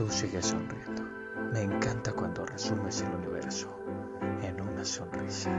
Tú sigues sonriendo. Me encanta cuando resumes el universo en una sonrisa.